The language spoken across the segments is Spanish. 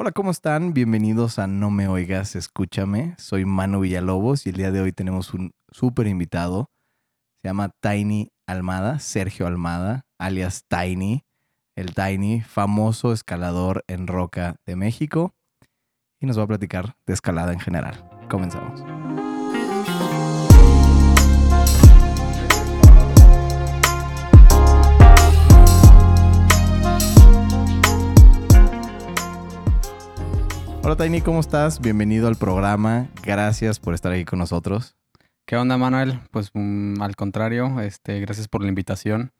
Hola, ¿cómo están? Bienvenidos a No Me Oigas, Escúchame. Soy Manu Villalobos y el día de hoy tenemos un súper invitado. Se llama Tiny Almada, Sergio Almada, alias Tiny. El Tiny, famoso escalador en roca de México. Y nos va a platicar de escalada en general. Comenzamos. Hola Tiny, ¿cómo estás? Bienvenido al programa. Gracias por estar aquí con nosotros. ¿Qué onda, Manuel? Pues mm, al contrario, este, gracias por la invitación.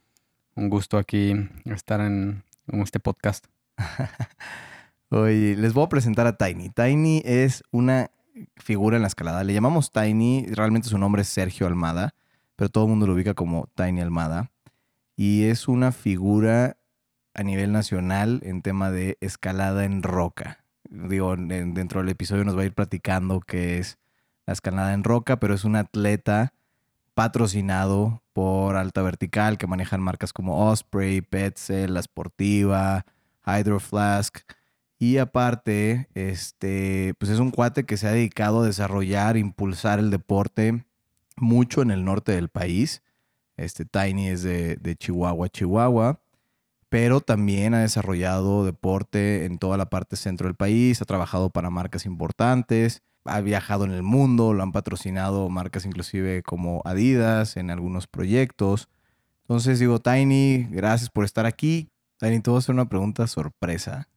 Un gusto aquí estar en, en este podcast. Hoy les voy a presentar a Tiny. Tiny es una figura en la escalada. Le llamamos Tiny, realmente su nombre es Sergio Almada, pero todo el mundo lo ubica como Tiny Almada. Y es una figura a nivel nacional en tema de escalada en roca digo, dentro del episodio nos va a ir platicando qué es la escalada en roca, pero es un atleta patrocinado por Alta Vertical que manejan marcas como Osprey, Petzl, La Sportiva, Hydro Flask. Y aparte, este, pues es un cuate que se ha dedicado a desarrollar, impulsar el deporte mucho en el norte del país. Este Tiny es de, de Chihuahua, Chihuahua pero también ha desarrollado deporte en toda la parte centro del país, ha trabajado para marcas importantes, ha viajado en el mundo, lo han patrocinado marcas inclusive como Adidas en algunos proyectos. Entonces digo, Tiny, gracias por estar aquí. Tiny, te voy a hacer una pregunta sorpresa.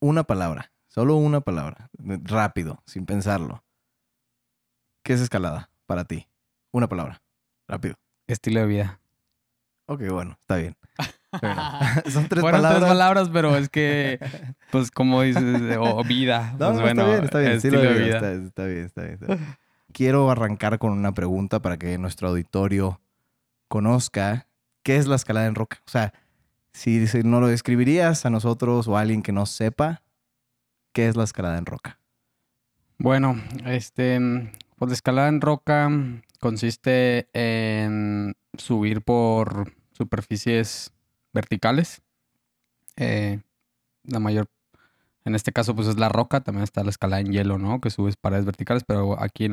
Una palabra, solo una palabra, rápido, sin pensarlo. ¿Qué es escalada para ti? Una palabra, rápido. Estilo de vida. Ok, bueno, está bien. son tres Fueron palabras. tres palabras, pero es que, pues como dices, o vida. No, pues no, bueno, está bien, está bien. estilo de vida, vida. Está, está bien, está bien, está bien. Quiero arrancar con una pregunta para que nuestro auditorio conozca qué es la escalada en roca. O sea, si, si no lo describirías a nosotros o a alguien que no sepa, ¿qué es la escalada en roca? Bueno, este, pues la escalada en roca consiste en subir por superficies verticales. Eh, la mayor, en este caso, pues es la roca. También está la escalada en hielo, ¿no? Que subes paredes verticales, pero aquí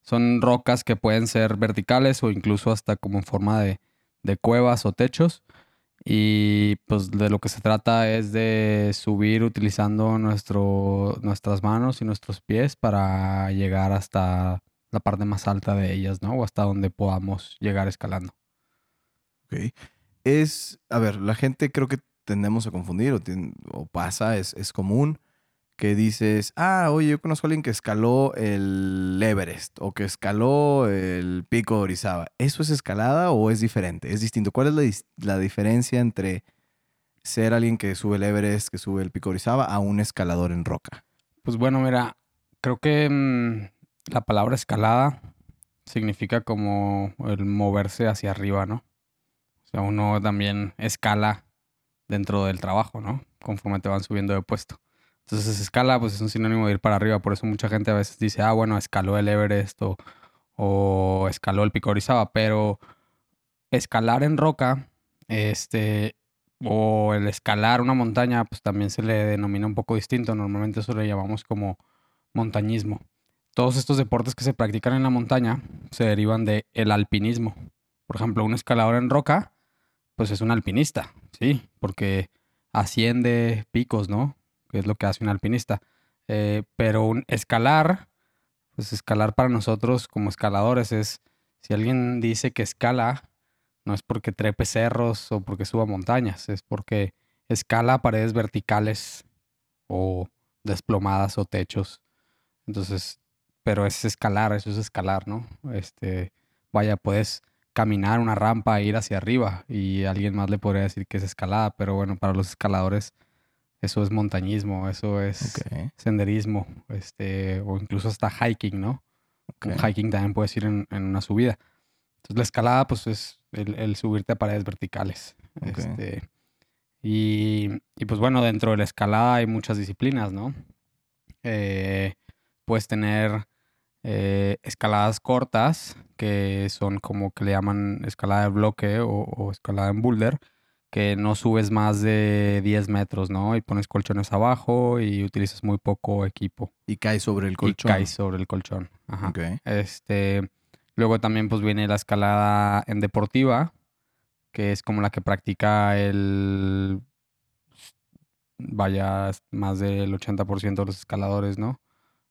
son rocas que pueden ser verticales o incluso hasta como en forma de, de cuevas o techos. Y pues de lo que se trata es de subir utilizando nuestro, nuestras manos y nuestros pies para llegar hasta la parte más alta de ellas, ¿no? O hasta donde podamos llegar escalando. Ok. Es, a ver, la gente creo que tendemos a confundir o, pasa, es, es común que dices, ah, oye, yo conozco a alguien que escaló el Everest o que escaló el Pico de Orizaba. ¿Eso es escalada o es diferente? Es distinto. ¿Cuál es la, la diferencia entre ser alguien que sube el Everest, que sube el Pico de Orizaba, a un escalador en roca? Pues bueno, mira, creo que mm, la palabra escalada significa como el moverse hacia arriba, ¿no? Sea, uno también escala dentro del trabajo, ¿no? Conforme te van subiendo de puesto. Entonces, escala, pues es un sinónimo de ir para arriba. Por eso mucha gente a veces dice, ah, bueno, escaló el Everest o, o escaló el Pico Orizaba. Pero escalar en roca, este, o el escalar una montaña, pues también se le denomina un poco distinto. Normalmente eso le llamamos como montañismo. Todos estos deportes que se practican en la montaña se derivan del el alpinismo. Por ejemplo, un escalador en roca, pues es un alpinista, sí, porque asciende picos, ¿no? Que es lo que hace un alpinista. Eh, pero un escalar, pues escalar para nosotros como escaladores es, si alguien dice que escala, no es porque trepe cerros o porque suba montañas, es porque escala paredes verticales o desplomadas o techos. Entonces, pero es escalar, eso es escalar, ¿no? Este, vaya, puedes caminar una rampa e ir hacia arriba y alguien más le podría decir que es escalada, pero bueno, para los escaladores eso es montañismo, eso es senderismo, este, o incluso hasta hiking, ¿no? Como ok. hiking también puedes ir en, en una subida. Entonces la escalada, pues es el, el subirte a paredes verticales. Este, y, y, pues bueno, dentro de la escalada hay muchas disciplinas, ¿no? Eh, puedes tener eh, escaladas cortas, que son como que le llaman escalada de bloque o, o escalada en boulder, que no subes más de 10 metros, ¿no? Y pones colchones abajo y utilizas muy poco equipo. Y caes sobre el colchón. Y caes sobre el colchón. Ajá. Este, luego también pues viene la escalada en deportiva, que es como la que practica el, vaya, más del 80% de los escaladores, ¿no?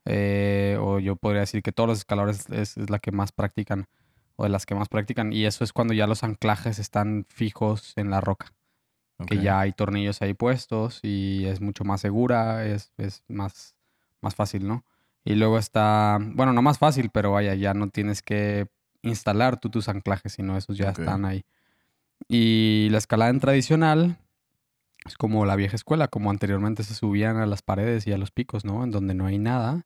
Eh, o yo podría decir que todos los escaladores es, es la que más practican, o de las que más practican, y eso es cuando ya los anclajes están fijos en la roca, que ya hay tornillos ahí puestos y es mucho más segura, es, es más, más fácil, ¿no? Y luego está, bueno, no más fácil, pero vaya, ya no tienes que instalar tú tus anclajes, sino esos ya están ahí. Y la escalada en tradicional es como la vieja escuela, como anteriormente se subían a las paredes y a los picos, ¿no? En donde no hay nada.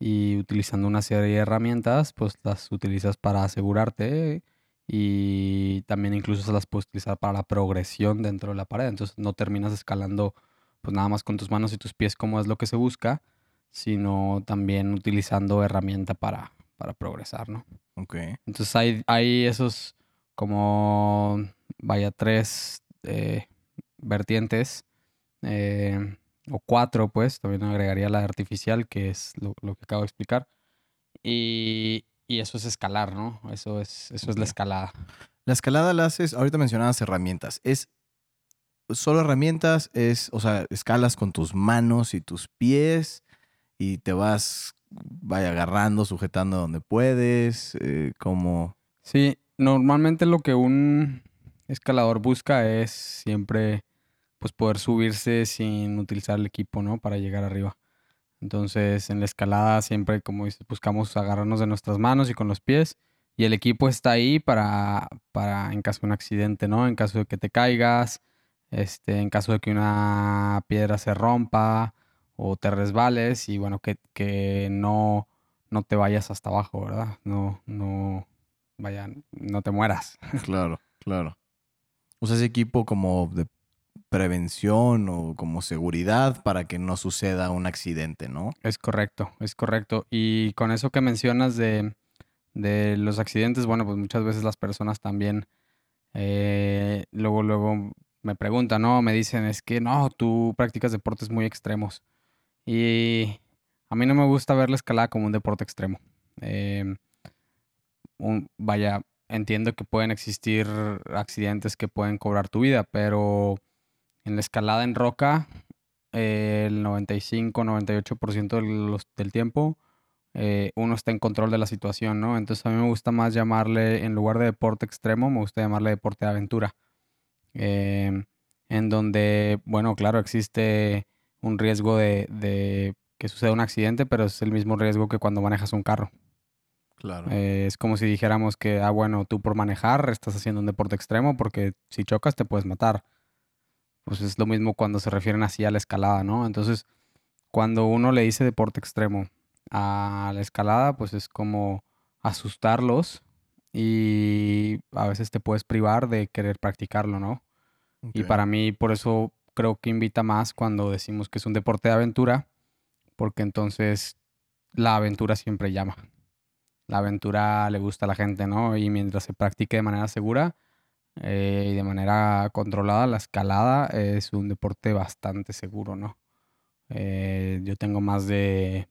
Y utilizando una serie de herramientas, pues las utilizas para asegurarte y también incluso se las puedes utilizar para la progresión dentro de la pared. Entonces no terminas escalando pues nada más con tus manos y tus pies como es lo que se busca, sino también utilizando herramienta para, para progresar, ¿no? Ok. Entonces hay, hay esos como, vaya, tres eh, vertientes, eh, o cuatro, pues, también agregaría la artificial, que es lo, lo que acabo de explicar. Y, y eso es escalar, ¿no? Eso es, eso es la escalada. La escalada la haces, ahorita mencionabas herramientas. ¿Es solo herramientas? Es, o sea, escalas con tus manos y tus pies y te vas, vaya, agarrando, sujetando donde puedes, eh, como... Sí, normalmente lo que un escalador busca es siempre pues poder subirse sin utilizar el equipo, ¿no? Para llegar arriba. Entonces, en la escalada siempre, como buscamos agarrarnos de nuestras manos y con los pies. Y el equipo está ahí para, para en caso de un accidente, ¿no? En caso de que te caigas, este, en caso de que una piedra se rompa o te resbales y bueno, que, que no, no te vayas hasta abajo, ¿verdad? No, no, vaya, no te mueras. Claro, claro. Usas equipo como de prevención o como seguridad para que no suceda un accidente, ¿no? Es correcto, es correcto. Y con eso que mencionas de, de los accidentes, bueno, pues muchas veces las personas también eh, luego, luego me preguntan, ¿no? Me dicen, es que no, tú practicas deportes muy extremos. Y a mí no me gusta ver la escalada como un deporte extremo. Em, vaya, entiendo que pueden existir accidentes que pueden cobrar tu vida, pero en la escalada en roca, eh, el 95-98% de los- del tiempo, eh, uno está en control de la situación, ¿no? Entonces a mí me gusta más llamarle, en lugar de deporte extremo, me gusta llamarle deporte de aventura. Em, en donde, bueno, claro, existe un riesgo de, de que suceda un accidente, pero es el mismo riesgo que cuando manejas un carro. Claro. Eh, es como si dijéramos que, ah, bueno, tú por manejar estás haciendo un deporte extremo porque si chocas te puedes matar. Pues es lo mismo cuando se refieren así a la escalada, ¿no? Entonces, cuando uno le dice deporte extremo a la escalada, pues es como asustarlos y a veces te puedes privar de querer practicarlo, ¿no? Y para mí, por eso creo que invita más cuando decimos que es un deporte de aventura, porque entonces la aventura siempre llama. La aventura le gusta a la gente, ¿no? Y mientras se practique de manera segura eh, y de manera controlada, la escalada es un deporte bastante seguro, ¿no? Eh, yo tengo más de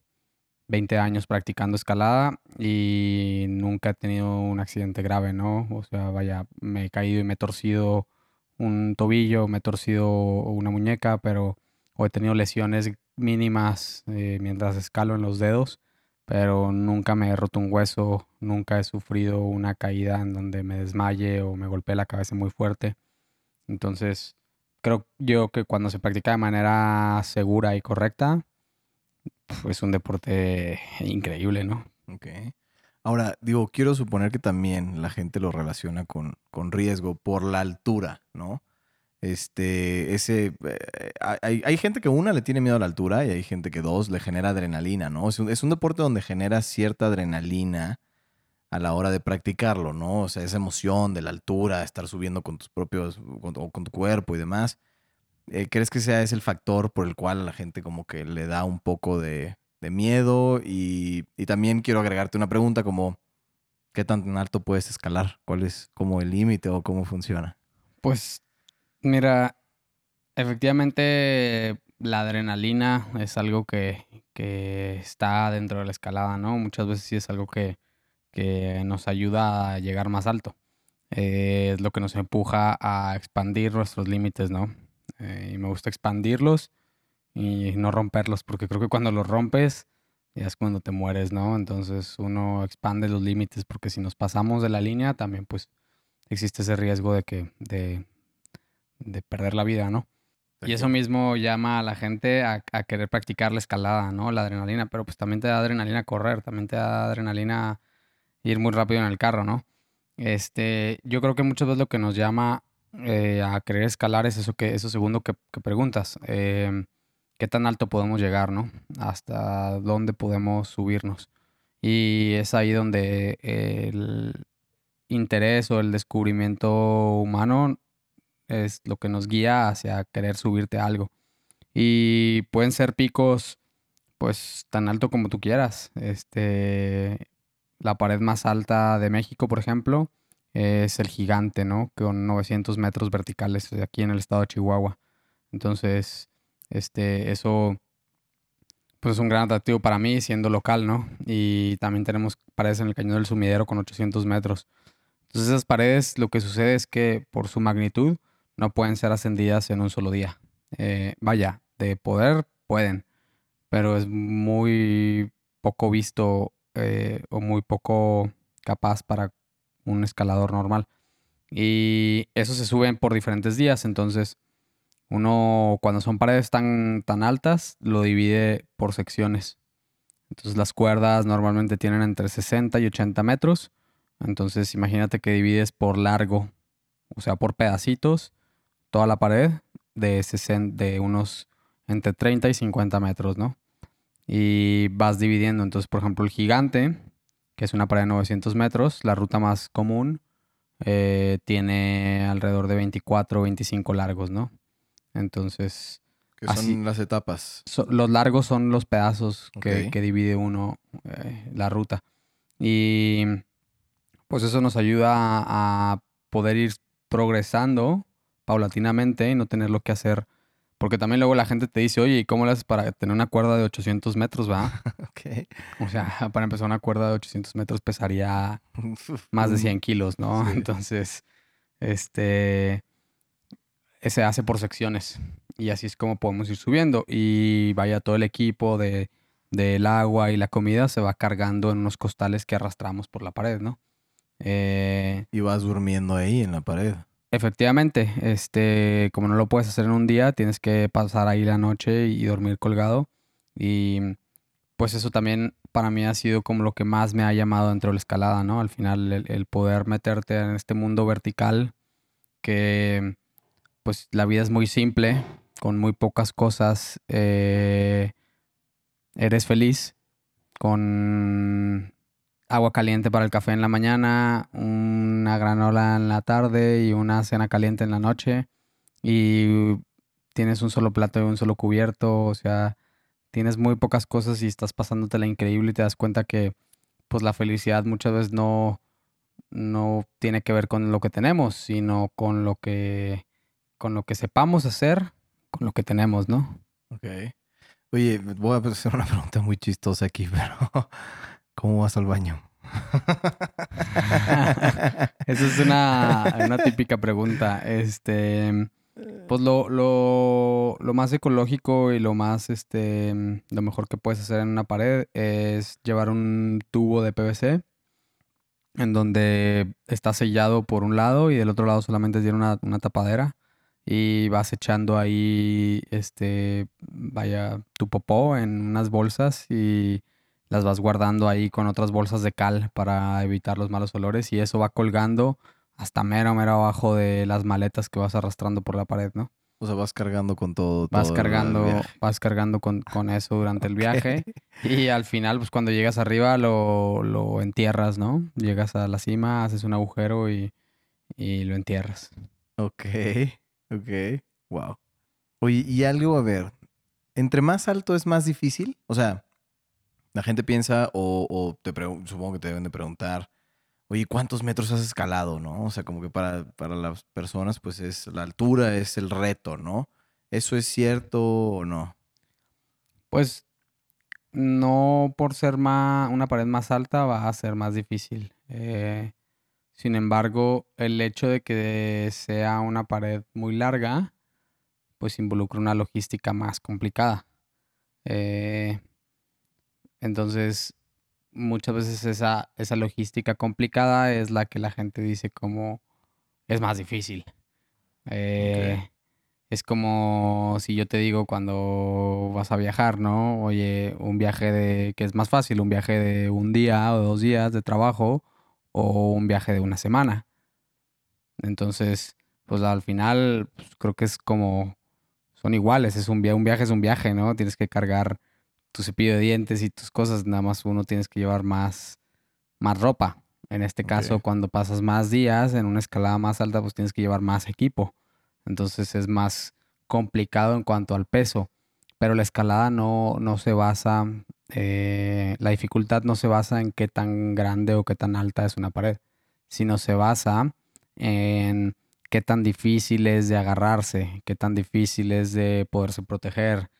20 años practicando escalada y nunca he tenido un accidente grave, ¿no? O sea, vaya, me he caído y me he torcido un tobillo, me he torcido una muñeca, pero o he tenido lesiones mínimas eh, mientras escalo en los dedos, pero nunca me he roto un hueso, nunca he sufrido una caída en donde me desmaye o me golpeé la cabeza muy fuerte. Entonces, creo yo que cuando se practica de manera segura y correcta, pf, es un deporte increíble, ¿no? Ok. Ahora, digo, quiero suponer que también la gente lo relaciona con, con riesgo por la altura, ¿no? Este, ese, eh, hay, hay gente que una le tiene miedo a la altura y hay gente que dos le genera adrenalina, ¿no? Es un, es un deporte donde genera cierta adrenalina a la hora de practicarlo, ¿no? O sea, esa emoción de la altura, estar subiendo con tus propios, o con tu cuerpo y demás. Eh, ¿Crees que sea ese el factor por el cual a la gente como que le da un poco de, de miedo? Y, y también quiero agregarte una pregunta como, ¿qué tan alto puedes escalar? ¿Cuál es como el límite o cómo funciona? Pues Mira, efectivamente la adrenalina es algo que, que está dentro de la escalada, ¿no? Muchas veces sí es algo que, que nos ayuda a llegar más alto. Eh, es lo que nos empuja a expandir nuestros límites, ¿no? Eh, y me gusta expandirlos y no romperlos, porque creo que cuando los rompes ya es cuando te mueres, ¿no? Entonces uno expande los límites, porque si nos pasamos de la línea, también pues existe ese riesgo de que, de, de perder la vida, ¿no? Y eso mismo llama a la gente a, a, querer practicar la escalada, ¿no? La adrenalina, pero pues también te da adrenalina correr, también te da adrenalina ir muy rápido en el carro, ¿no? Este, yo creo que muchas veces lo que nos llama eh, a querer escalar es eso que, eso segundo que, que preguntas. Eh, ¿Qué tan alto podemos llegar, no? Hasta dónde podemos subirnos. Y es ahí donde el interés o el descubrimiento humano es lo que nos guía hacia querer subirte a algo. Y pueden ser picos, pues, tan alto como tú quieras. Este, la pared más alta de México, por ejemplo, es el gigante, ¿no? Con 900 metros verticales aquí en el estado de Chihuahua. Entonces, este, eso, pues es un gran atractivo para mí siendo local, ¿no? Y también tenemos paredes en el Cañón del Sumidero con 800 metros. Entonces esas paredes, lo que sucede es que por su magnitud, no pueden ser ascendidas en un solo día. Eh, vaya, de poder pueden, pero es muy poco visto eh, o muy poco capaz para un escalador normal. Y eso se suben por diferentes días, entonces uno cuando son paredes tan, tan altas lo divide por secciones. Entonces las cuerdas normalmente tienen entre 60 y 80 metros. Entonces imagínate que divides por largo, o sea, por pedacitos toda la pared de, de unos entre 30 y 50 metros, ¿no? Y vas dividiendo. Entonces, por ejemplo, el gigante, que es una pared de 900 metros, la ruta más común, eh, tiene alrededor de 24 o 25 largos, ¿no? Entonces... ¿Qué son las etapas? los largos son los pedazos que, divide uno eh, la ruta. Y pues eso nos ayuda a poder ir progresando paulatinamente y no tener lo que hacer. Porque también luego la gente te dice, oye, ¿y cómo le haces para tener una cuerda de 800 metros, va? ok. O sea, para empezar, una cuerda de 800 metros pesaría más de 100 kilos, ¿no? Entonces, este, se hace por secciones. Y así es como podemos ir subiendo. Y vaya, todo el equipo de, del agua y la comida se va cargando en unos costales que arrastramos por la pared, ¿no? Eh, y vas durmiendo ahí en la pared. Efectivamente, este, como no lo puedes hacer en un día, tienes que pasar ahí la noche y dormir colgado. Y pues eso también para mí ha sido como lo que más me ha llamado dentro de la escalada, ¿no? Al final el, poder meterte en este mundo vertical que pues la vida es muy simple, con muy pocas cosas, eh, eres feliz, con agua caliente para el café en la mañana, una granola en la tarde y una cena caliente en la noche. Y tienes un solo plato y un solo cubierto, o sea, tienes muy pocas cosas y estás la increíble y te das cuenta que pues la felicidad muchas veces no, no tiene que ver con lo que tenemos, sino con lo que, con lo que sepamos hacer, con lo que tenemos, ¿no? Ok. Oye, voy a hacer una pregunta muy chistosa aquí, pero ¿Cómo vas al baño? Esa es una, típica pregunta. Este, pues lo, lo, lo, más ecológico y lo más, este, lo mejor que puedes hacer en una pared es llevar un tubo de PVC en donde está sellado por un lado y del otro lado solamente tiene una, una tapadera y vas echando ahí, este, vaya, tu popó en unas bolsas y las vas guardando ahí con otras bolsas de cal para evitar los malos olores y eso va colgando hasta mero, mero abajo de las maletas que vas arrastrando por la pared, ¿no? O sea, vas cargando con todo. Vas cargando, vas cargando con, eso durante el viaje. Y al final, pues cuando llegas arriba lo, lo, entierras, ¿no? Llegas a la cima, haces un agujero y, y lo entierras. Ok, ok. Wow. Oye, y algo, a ver, entre más alto es más difícil. O sea, la gente piensa, o, te supongo que te deben de preguntar, oye, ¿cuántos metros has escalado, no? O sea, como que para, para las personas, pues es la altura es el reto, ¿no? ¿Eso es cierto o no? Pues no por ser más, una pared más alta va a ser más difícil. Eh, sin embargo, el hecho de que sea una pared muy larga, pues involucra una logística más complicada. Eh, entonces, muchas veces esa, esa logística complicada es la que la gente dice como es más difícil. Eh, es como si yo te digo cuando vas a viajar, ¿no? Oye, un viaje de que es más fácil, un viaje de un día o dos días de trabajo o un viaje de una semana. Entonces, pues al final pues, creo que es como son iguales, es un, un viaje es un viaje, ¿no? Tienes que cargar tu cepillo de dientes y tus cosas, nada más uno tienes que llevar más, más ropa. En este caso, cuando pasas más días en una escalada más alta, pues tienes que llevar más equipo. Entonces es más complicado en cuanto al peso. Pero la escalada no, no se basa, eh, la dificultad no se basa en qué tan grande o qué tan alta es una pared, sino se basa en qué tan difícil es de agarrarse, qué tan difícil es de poderse proteger,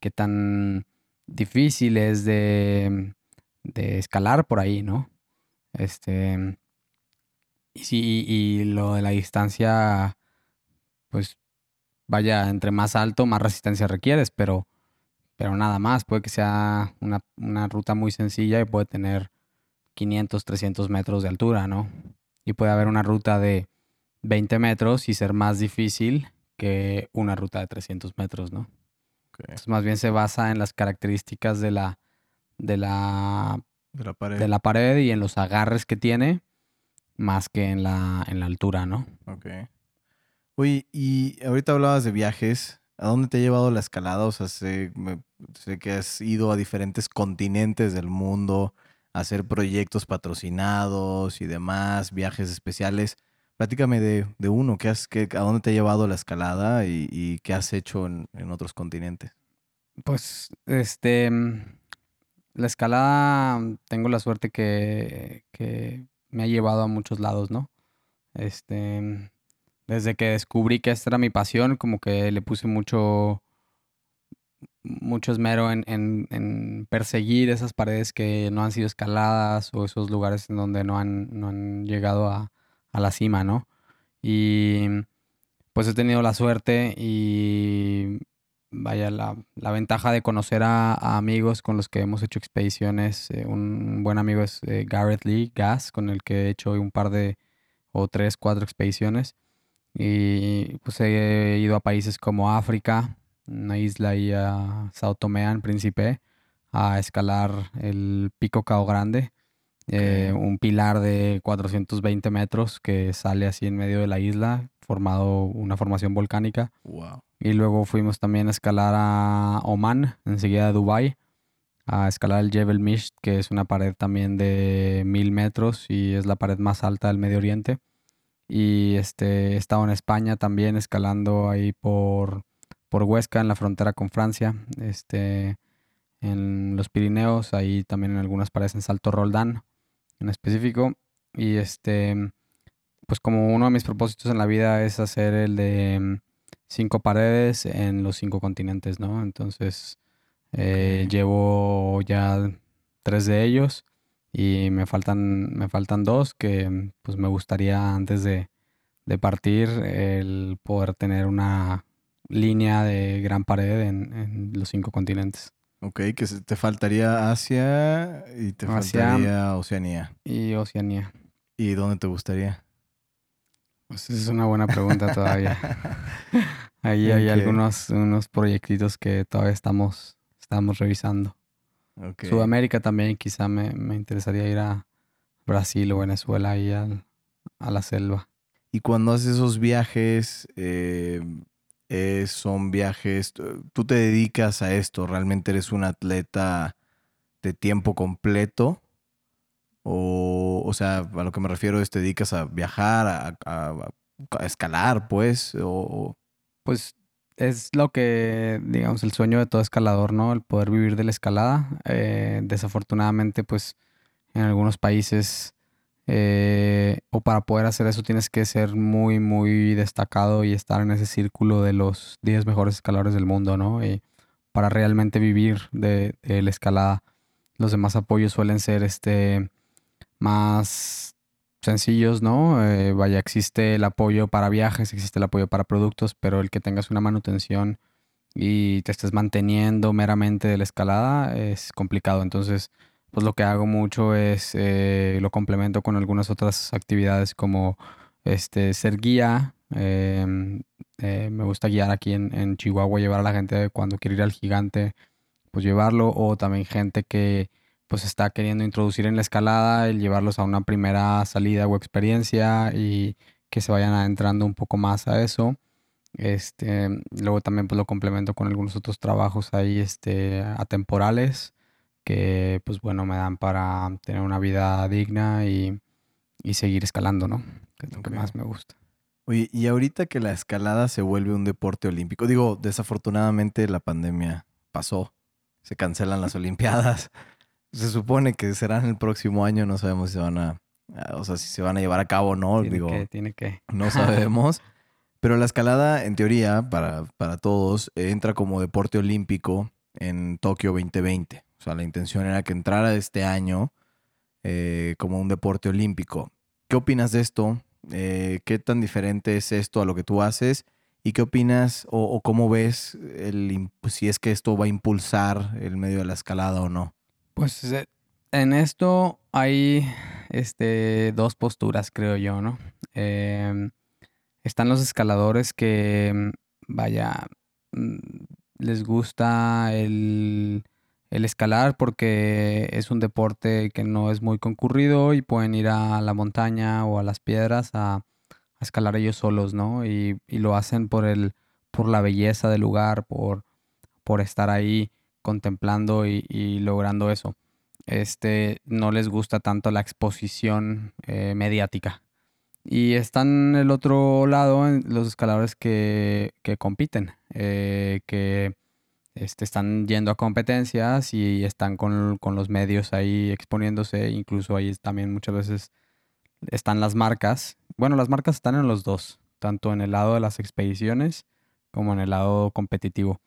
qué tan difícil es de, de escalar por ahí, ¿no? Este, y, sí, y lo de la distancia, pues vaya, entre más alto, más resistencia requieres, pero, pero nada más, puede que sea una, una ruta muy sencilla y puede tener 500, 300 metros de altura, ¿no? Y puede haber una ruta de 20 metros y ser más difícil que una ruta de 300 metros, ¿no? Más bien se basa en las características de la, de la, de la, pared. de la pared y en los agarres que tiene, más que en la, en la altura, ¿no? Ok. Oye, y ahorita hablabas de viajes. ¿A dónde te ha llevado la escalada? O sea, sé, sé que has ido a diferentes continentes del mundo a hacer proyectos patrocinados y demás, viajes especiales. Platícame de, de uno, ¿qué has, qué, ¿a dónde te ha llevado la escalada y, qué has hecho en, otros continentes? Pues, este, mm, la escalada, mm, tengo la suerte que, que me ha llevado a muchos lados, ¿no? Este, mm, desde que descubrí que esta era mi pasión, como que le puse mucho, mucho esmero en, en, en, perseguir esas paredes que no han sido escaladas o esos lugares en donde no han, no han llegado a, a la cima, ¿no? Y pues he tenido la suerte y vaya la, ventaja de conocer a, amigos con los que hemos hecho expediciones. Eh, un buen amigo es eh, Garrett Lee Gas, con el que he hecho un par de, o tres, cuatro expediciones. Y pues he ido a países como África, una isla ahí a Sao Tomé en Príncipe, a escalar el Pico Cao Grande eh, un pilar de 420 metros que sale así en medio de la isla, formado una formación volcánica. Y luego fuimos también a escalar a Oman, enseguida a Dubai, a escalar el Jebel Misht, que es una pared también de mil metros y es la pared más alta del Medio Oriente. Y este, he estado en España también escalando ahí por, por Huesca, en la frontera con Francia. Este, en los Pirineos, ahí también en algunas paredes en Salto Roldán en específico. Y este, pues como uno de mis propósitos en la vida es hacer el de cinco paredes en los cinco continentes, ¿no? Entonces, eh, llevo ya tres de ellos y me faltan, me faltan dos que pues me gustaría antes de, de partir el poder tener una línea de gran pared en, en los cinco continentes. Ok, que te faltaría Asia y te faltaría Oceanía. Y Oceanía. ¿Y dónde te gustaría? Pues esa es una buena pregunta todavía. Ahí hay algunos unos proyectitos que todavía estamos, estamos revisando. Sudamérica también quizá me, interesaría ir a Brasil o Venezuela y a la selva. Y cuando haces esos viajes, eh, son viajes, tú te dedicas a esto, realmente eres un atleta de tiempo completo. O, o sea, a lo que me refiero es te dedicas a viajar, a, escalar, pues, o... Pues es lo que, digamos, el sueño de todo escalador, ¿no? El poder vivir de la escalada. Eh, desafortunadamente, pues, en algunos países eh, o para poder hacer eso tienes que ser muy, muy destacado y estar en ese círculo de los 10 mejores escaladores del mundo, ¿no? Y para realmente vivir de, la escalada. Los demás apoyos suelen ser este, más sencillos, ¿no? Eh, vaya, existe el apoyo para viajes, existe el apoyo para productos, pero el que tengas una manutención y te estés manteniendo meramente de la escalada es complicado. Entonces, pues lo que hago mucho es eh, lo complemento con algunas otras actividades como este ser guía. Em, eh, me gusta guiar aquí en, Chihuahua, llevar a la gente cuando quiere ir al gigante, pues llevarlo, o también gente que pues está queriendo introducir en la escalada, el llevarlos a una primera salida o experiencia y que se vayan adentrando un poco más a eso. Este, luego también pues lo complemento con algunos otros trabajos ahí este, atemporales que pues bueno me dan para tener una vida digna y, seguir escalando, ¿no? Que es lo que más me gusta. Oye, y ahorita que la escalada se vuelve un deporte olímpico, digo, desafortunadamente la pandemia pasó, se cancelan las Olimpiadas, se supone que serán el próximo año, no sabemos si se van a, o sea, si se van a llevar a cabo o no. Tiene digo, que, tiene que. No sabemos. Pero la escalada, en teoría, para, para todos, entra como deporte olímpico en Tokio 2020. O sea, la intención era que entrara este año eh, como un deporte olímpico. ¿Qué opinas de esto? Eh, ¿Qué tan diferente es esto a lo que tú haces? ¿Y qué opinas o, cómo ves el, si es que esto va a impulsar el medio de la escalada o no? Pues eh, en esto hay este, dos posturas, creo yo, ¿no? Em, están los escaladores que, vaya, mm, les gusta el, escalar porque es un deporte que no es muy concurrido y pueden ir a la montaña o a las piedras a, escalar ellos solos, ¿no? Y, lo hacen por el, por la belleza del lugar, por, por estar ahí contemplando y, logrando eso. Este, no les gusta tanto la exposición eh, mediática. Y están el otro lado los escaladores que, compiten, eh, que este, están yendo a competencias y están con, los medios ahí exponiéndose. Incluso ahí también muchas veces están las marcas. Bueno, las marcas están en los dos, tanto en el lado de las expediciones como en el lado competitivo.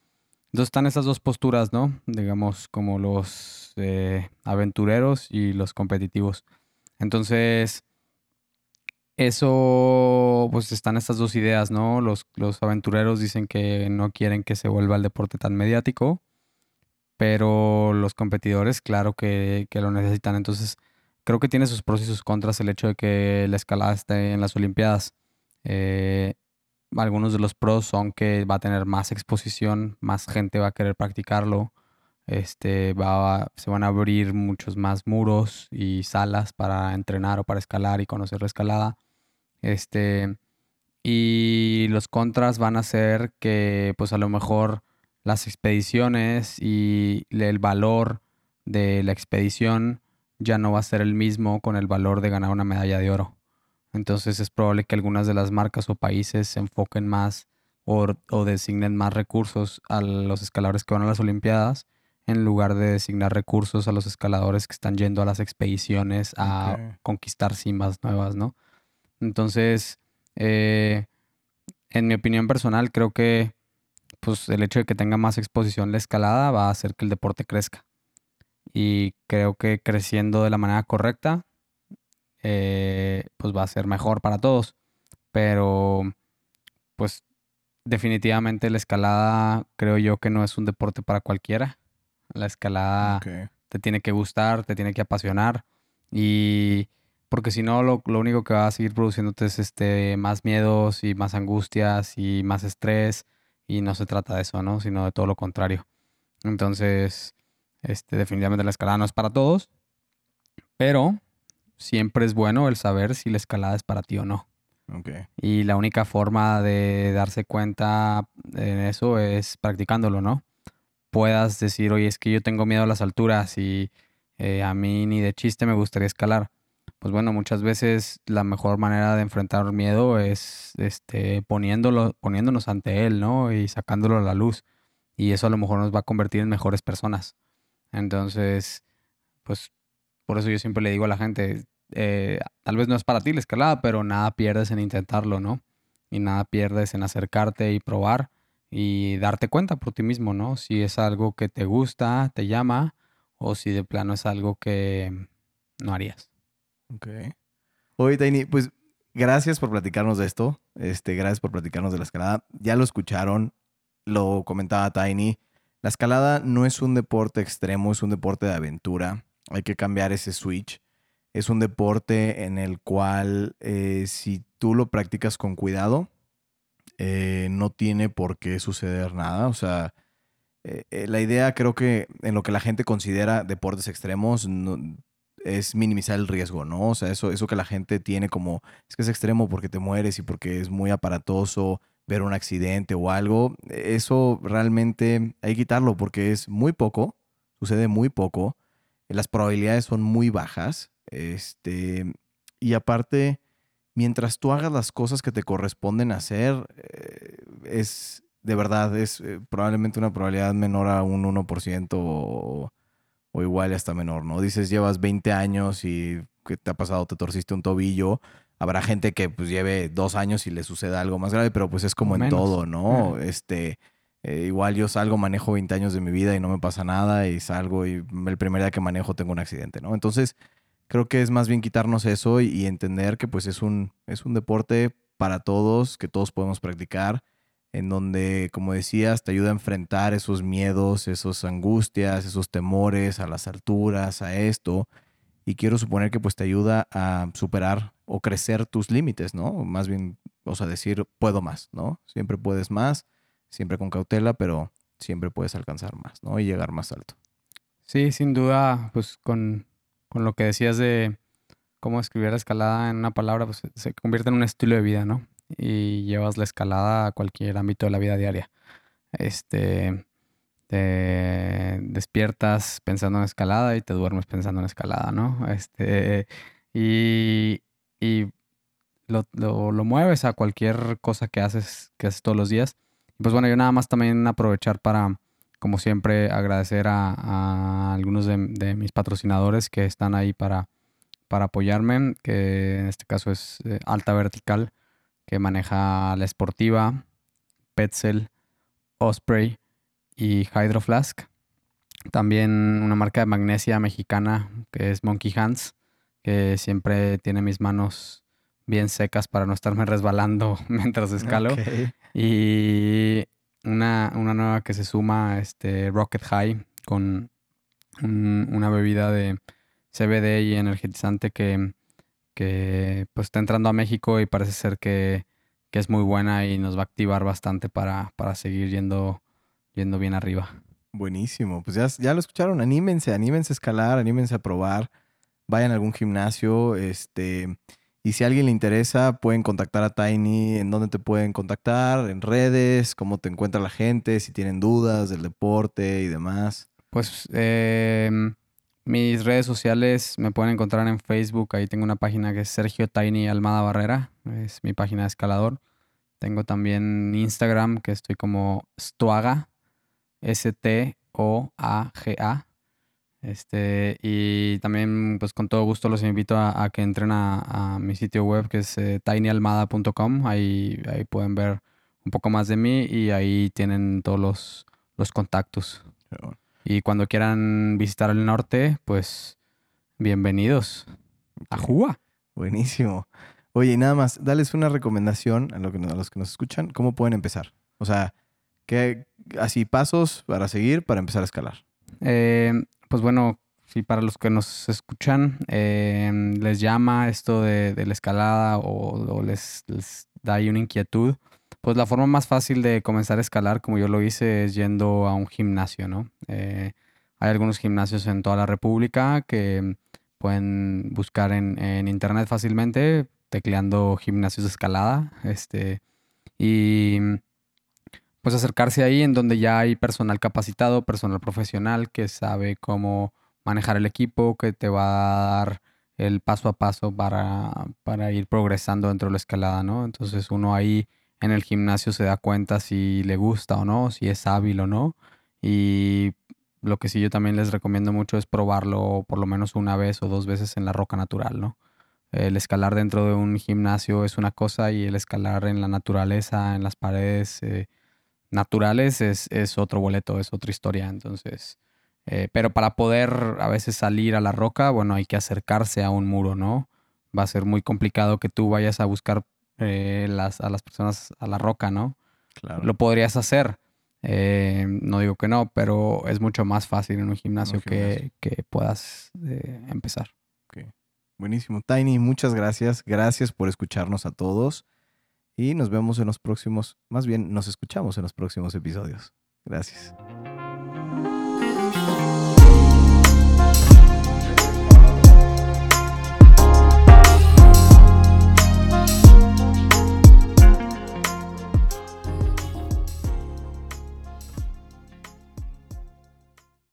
Entonces están esas dos posturas, ¿no? Digamos, como los eh, aventureros y los competitivos. Entonces, eso, pues están estas dos ideas, ¿no? Los, los aventureros dicen que no quieren que se vuelva el deporte tan mediático, pero los competidores, claro que, que lo necesitan. Entonces, creo que tiene sus pros y sus contras el hecho de que la escalada esté en las Olimpiadas. Eh, algunos de los pros son que va a tener más exposición, más gente va a querer practicarlo. Este, va se van a abrir muchos más muros y salas para entrenar o para escalar y conocer la escalada. Este, y los contras van a ser que, pues a lo mejor las expediciones y el valor de la expedición ya no va a ser el mismo con el valor de ganar una medalla de oro. Entonces es probable que algunas de las marcas o países se enfoquen más o, designen más recursos a los escaladores que van a las Olimpiadas en lugar de designar recursos a los escaladores que están yendo a las expediciones a conquistar cimas nuevas, ¿no? Entonces, eh, en mi opinión personal, creo que pues, el hecho de que tenga más exposición la escalada va a hacer que el deporte crezca. Y creo que creciendo de la manera correcta, eh, pues va a ser mejor para todos. Pero, pues definitivamente la escalada creo yo que no es un deporte para cualquiera. La escalada te tiene que gustar, te tiene que apasionar. Y porque si no, lo, único que va a seguir produciéndote es este, más miedos y más angustias y más estrés. Y no se trata de eso, ¿no? Sino de todo lo contrario. Entonces, este, definitivamente la escalada no es para todos. Pero siempre es bueno el saber si la escalada es para ti o no. Y la única forma de darse cuenta en eso es practicándolo, ¿no? Puedas decir, oye, es que yo tengo miedo a las alturas y eh, a mí ni de chiste me gustaría escalar. Pues bueno, muchas veces la mejor manera de enfrentar miedo es este, poniéndolo, poniéndonos ante él, ¿no? Y sacándolo a la luz. Y eso a lo mejor nos va a convertir en mejores personas. Entonces, pues por eso yo siempre le digo a la gente, eh, tal vez no es para ti la escalada, pero nada pierdes en intentarlo, ¿no? Y nada pierdes en acercarte y probar y darte cuenta por ti mismo, ¿no? Si es algo que te gusta, te llama, o si de plano es algo que no harías. Ok. Oye, Tiny, pues gracias por platicarnos de esto. Este, gracias por platicarnos de la escalada. Ya lo escucharon, lo comentaba Tiny. La escalada no es un deporte extremo, es un deporte de aventura. Hay que cambiar ese switch. Es un deporte en el cual eh, si tú lo practicas con cuidado, eh, no tiene por qué suceder nada. O sea, eh, la idea creo que en lo que la gente considera deportes extremos es minimizar el riesgo, ¿no? O sea, eso, eso que la gente tiene como, es que es extremo porque te mueres y porque es muy aparatoso ver un accidente o algo, eso realmente hay que quitarlo porque es muy poco, sucede muy poco, las probabilidades son muy bajas, este, y aparte, mientras tú hagas las cosas que te corresponden hacer, eh, es de verdad, es eh, probablemente una probabilidad menor a un 1% o, o igual hasta menor, ¿no? Dices, llevas 20 años y que te ha pasado, te torciste un tobillo. Habrá gente que pues lleve dos años y le suceda algo más grave, pero pues es como en todo, ¿no? Este, eh, igual yo salgo, manejo 20 años de mi vida y no me pasa nada y salgo y el primer día que manejo tengo un accidente, ¿no? Entonces, creo que es más bien quitarnos eso y, entender que pues es un, es un deporte para todos, que todos podemos practicar en donde, como decías, te ayuda a enfrentar esos miedos, esas angustias, esos temores a las alturas, a esto. Y quiero suponer que pues te ayuda a superar o crecer tus límites, ¿no? Más bien, o sea, decir, puedo más, ¿no? Siempre puedes más, siempre con cautela, pero siempre puedes alcanzar más, ¿no? Y llegar más alto. Sí, sin duda, pues con, con lo que decías de cómo escribir la escalada en una palabra, pues se convierte en un estilo de vida, ¿no? y llevas la escalada a cualquier ámbito de la vida diaria. Este, te despiertas pensando en escalada y te duermes pensando en escalada, ¿no? Este, y, y lo, lo, mueves a cualquier cosa que haces, que haces todos los días. Pues bueno, yo nada más también aprovechar para, como siempre, agradecer a, algunos de, mis patrocinadores que están ahí para, para apoyarme, que en este caso es eh, Alta Vertical, que maneja la Sportiva, Petzel, Osprey y Hydro Flask. También una marca de magnesia mexicana que es Monkey Hands, que siempre tiene mis manos bien secas para no estarme resbalando mientras escalo. Y una, nueva que se suma, este Rocket High, con una bebida de CBD y energetizante que que pues está entrando a México y parece ser que, es muy buena y nos va a activar bastante para, para seguir yendo, yendo bien arriba. Buenísimo, pues ya, ya lo escucharon, anímense, anímense a escalar, anímense a probar, vayan a algún gimnasio, este, y si a alguien le interesa, pueden contactar a Tiny, en dónde te pueden contactar, en redes, cómo te encuentra la gente, si tienen dudas del deporte y demás. Pues eh, mis redes sociales me pueden encontrar en Facebook. Ahí tengo una página que es Sergio Tiny Almada Barrera. Es mi página de escalador. Tengo también Instagram que estoy como Stoaga. S-T-O-A-G-A. Este, y también, pues con todo gusto los invito a, que entren a, mi sitio web que es eh, tinyalmada.com. Ahí, ahí pueden ver un poco más de mí y ahí tienen todos los, los contactos. Y cuando quieran visitar el norte, pues bienvenidos a Juba. Buenísimo. Oye, y nada más, dales una recomendación a, lo que, a los que nos escuchan, ¿cómo pueden empezar? O sea, ¿qué, así pasos para seguir para empezar a escalar? Eh, pues bueno, si para los que nos escuchan eh, les llama esto de, la escalada o, les, da ahí una inquietud, pues la forma más fácil de comenzar a escalar, como yo lo hice, es yendo a un gimnasio, ¿no? Eh, hay algunos gimnasios en toda la República que pueden buscar en, internet fácilmente, tecleando gimnasios de escalada, este, y pues acercarse ahí en donde ya hay personal capacitado, personal profesional que sabe cómo manejar el equipo, que te va a dar el paso a paso para, para ir progresando dentro de la escalada, ¿no? Entonces uno ahí en el gimnasio se da cuenta si le gusta o no, si es hábil o no. Y lo que sí yo también les recomiendo mucho es probarlo por lo menos una vez o dos veces en la roca natural, ¿no? El escalar dentro de un gimnasio es una cosa y el escalar en la naturaleza, en las paredes eh, naturales, es, es, otro boleto, es otra historia. Entonces, eh, pero para poder a veces salir a la roca, bueno, hay que acercarse a un muro, ¿no? Va a ser muy complicado que tú vayas a buscar eh, las, a las personas a la roca, ¿no? Claro. Lo podrías hacer. Eh, no digo que no, pero es mucho más fácil en un gimnasio, un gimnasio. Que, que, puedas empezar. Buenísimo. Tiny, muchas gracias. Gracias por escucharnos a todos. Y nos vemos en los próximos, más bien nos escuchamos en los próximos episodios. Gracias.